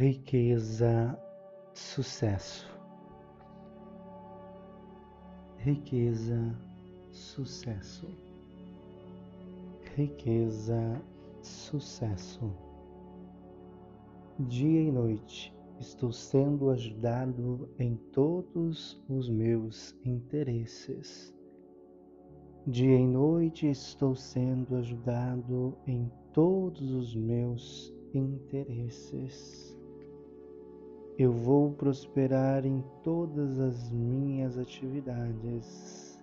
riqueza, sucesso. Riqueza, sucesso. Riqueza, sucesso. Dia e noite estou sendo ajudado em todos os meus interesses. Dia e noite estou sendo ajudado em todos os meus interesses. Eu vou prosperar em todas as minhas atividades.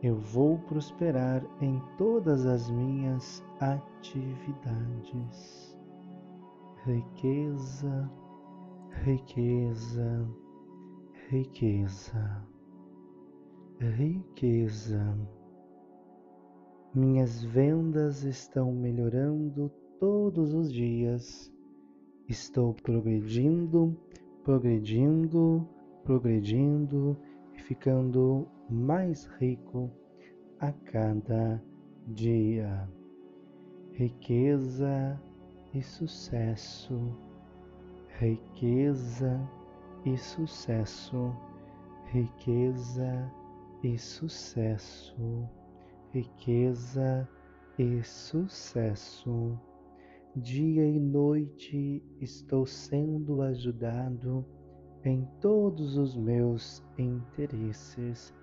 Eu vou prosperar em todas as minhas atividades. Riqueza, riqueza, riqueza riqueza. Minhas vendas estão melhorando todos os dias. Estou progredindo, progredindo, progredindo e ficando mais rico a cada dia. Riqueza e sucesso, riqueza e sucesso, riqueza e sucesso, riqueza e sucesso. Dia e noite estou sendo ajudado em todos os meus interesses.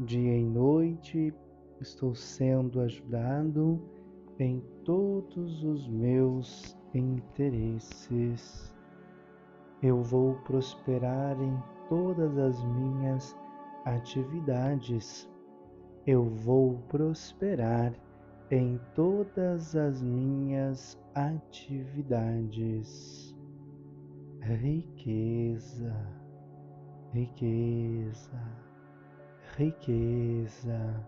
Dia e noite estou sendo ajudado em todos os meus interesses. Eu vou prosperar em todas as minhas atividades. Eu vou prosperar em todas as minhas atividades. Riqueza, riqueza, riqueza,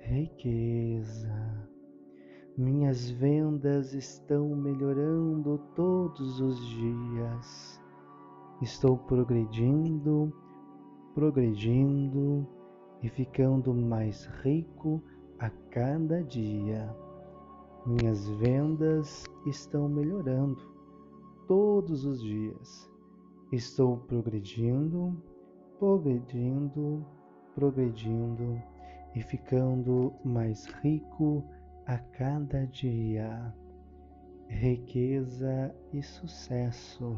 riqueza. Minhas vendas estão melhorando todos os dias. Estou progredindo progredindo e ficando mais rico a cada dia. Minhas vendas estão melhorando todos os dias. Estou progredindo, progredindo, progredindo e ficando mais rico a cada dia. Riqueza e sucesso,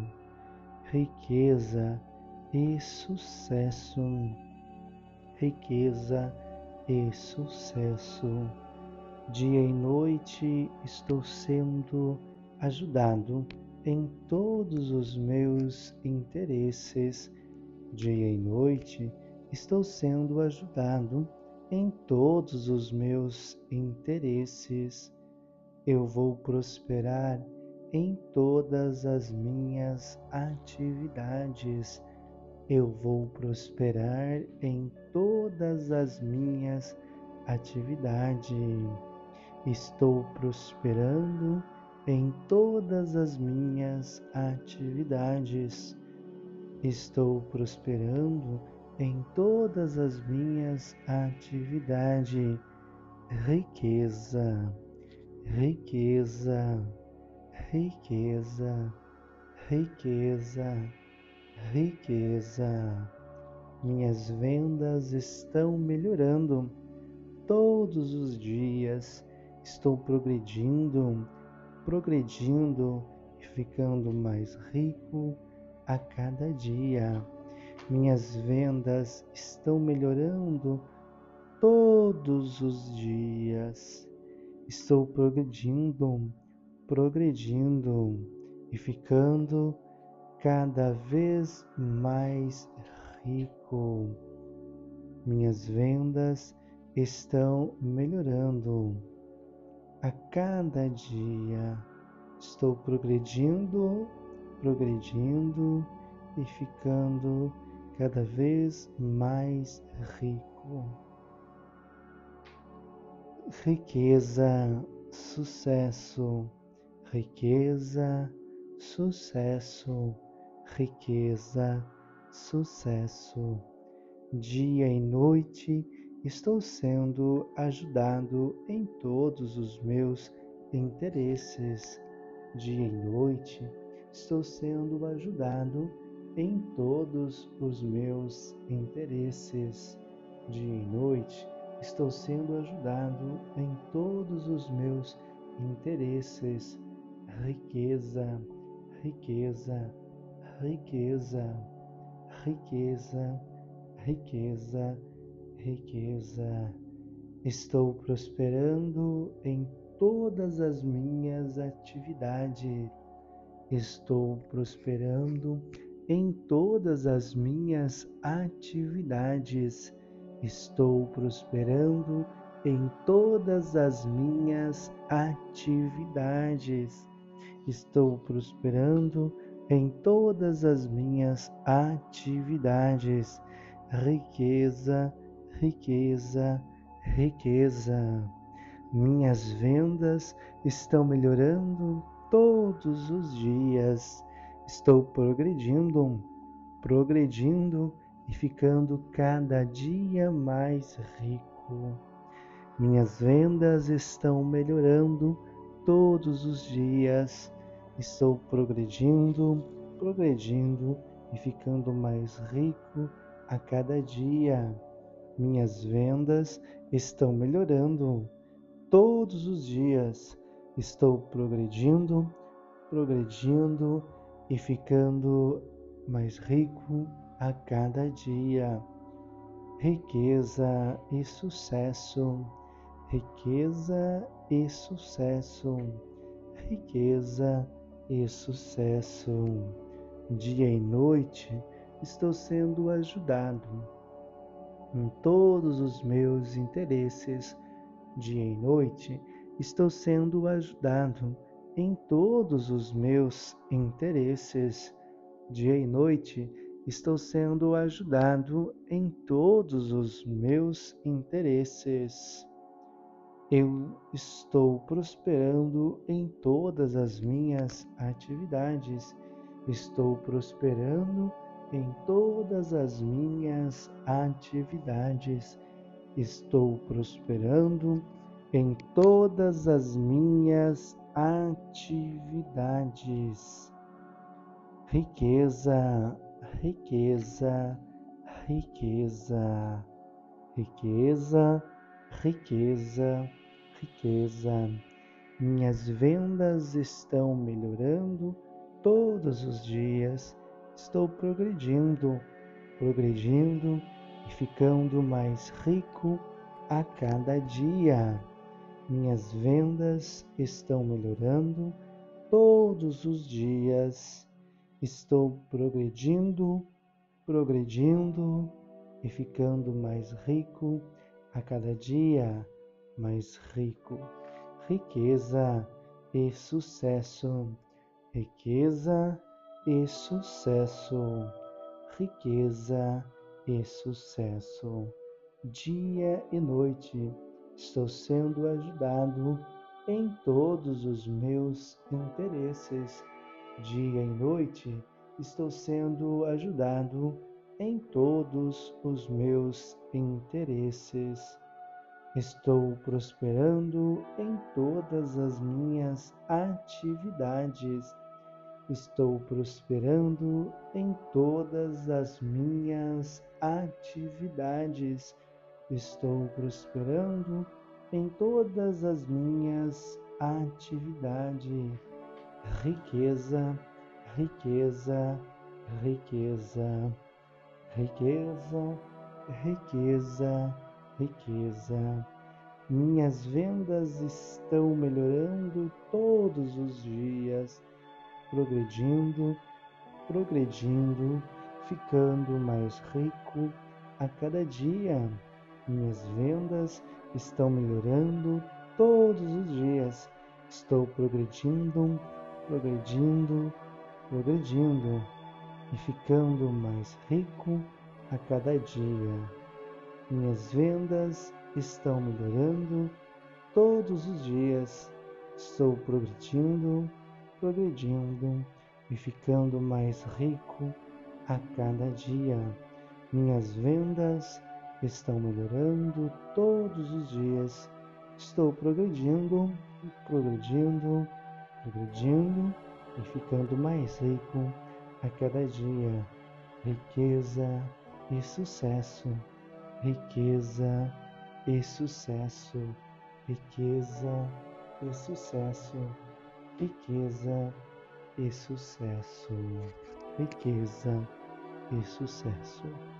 riqueza e sucesso, riqueza e sucesso. Dia e noite estou sendo ajudado em todos os meus interesses. Dia e noite estou sendo ajudado em todos os meus interesses. Eu vou prosperar em todas as minhas atividades eu vou prosperar em todas as minhas atividades. Estou prosperando em todas as minhas atividades. Estou prosperando em todas as minhas atividades. Riqueza, riqueza, riqueza, riqueza riqueza. Minhas vendas estão melhorando todos os dias. Estou progredindo, progredindo e ficando mais rico a cada dia. Minhas vendas estão melhorando todos os dias. Estou progredindo, progredindo e ficando cada vez mais rico. Minhas vendas estão melhorando. A cada dia estou progredindo, progredindo e ficando cada vez mais rico. Riqueza, sucesso, riqueza, sucesso riqueza, sucesso. Dia e noite estou sendo ajudado em todos os meus interesses. Dia e noite estou sendo ajudado em todos os meus interesses. Dia e noite, estou sendo ajudado em todos os meus interesses. Riqueza, riqueza, riqueza, riqueza, riqueza, riqueza. Estou prosperando em todas as minhas atividades. Estou prosperando em todas as minhas atividades. Estou prosperando em todas as minhas atividades. Estou prosperando em todas as minhas atividades. Riqueza, riqueza, riqueza. Minhas vendas estão melhorando todos os dias. Estou progredindo, progredindo e ficando cada dia mais rico. Minhas vendas estão melhorando todos os dias. Estou progredindo, progredindo e ficando mais rico a cada dia. Minhas vendas estão melhorando todos os dias estou progredindo, progredindo e ficando mais rico a cada dia. Riqueza e sucesso, riqueza e sucesso, riqueza e sucesso. Dia e noite estou sendo ajudado em todos os meus interesses dia e noite, estou sendo ajudado em todos os meus interesses. Dia e noite, estou sendo ajudado em todos os meus interesses. Eu estou prosperando em todas as minhas atividades. Estou prosperando em todas as minhas atividades estou prosperando em todas as minhas atividades. Riqueza, riqueza, riqueza, riqueza, riqueza, riqueza. Minhas vendas estão melhorando todos os dias. Estou progredindo, progredindo e ficando mais rico a cada dia. Minhas vendas estão melhorando todos os dias. Estou progredindo, progredindo e ficando mais rico a cada dia, mais rico. Riqueza e sucesso, riqueza e sucesso, riqueza e sucesso. Dia e noite estou sendo ajudado em todos os meus interesses. Dia e noite estou sendo ajudado em todos os meus interesses. Estou prosperando em todas as minhas atividades Estou prosperando em todas as minhas atividades. Estou prosperando em todas as minhas atividades. Riqueza, riqueza, riqueza, riqueza, riqueza, riqueza. Minhas vendas estão melhorando todos os dias progredindo, progredindo, ficando mais rico a cada dia. Minhas vendas estão melhorando todos os dias. Estou progredindo, progredindo, progredindo e ficando mais rico a cada dia. Minhas vendas estão melhorando todos os dias. Estou progredindo, progredindo e ficando mais rico a cada dia. Minhas vendas estão melhorando todos os dias. Estou progredindo, progredindo, progredindo e ficando mais rico a cada dia. Riqueza e sucesso, riqueza e sucesso, riqueza e sucesso, riqueza e sucesso, riqueza e sucesso.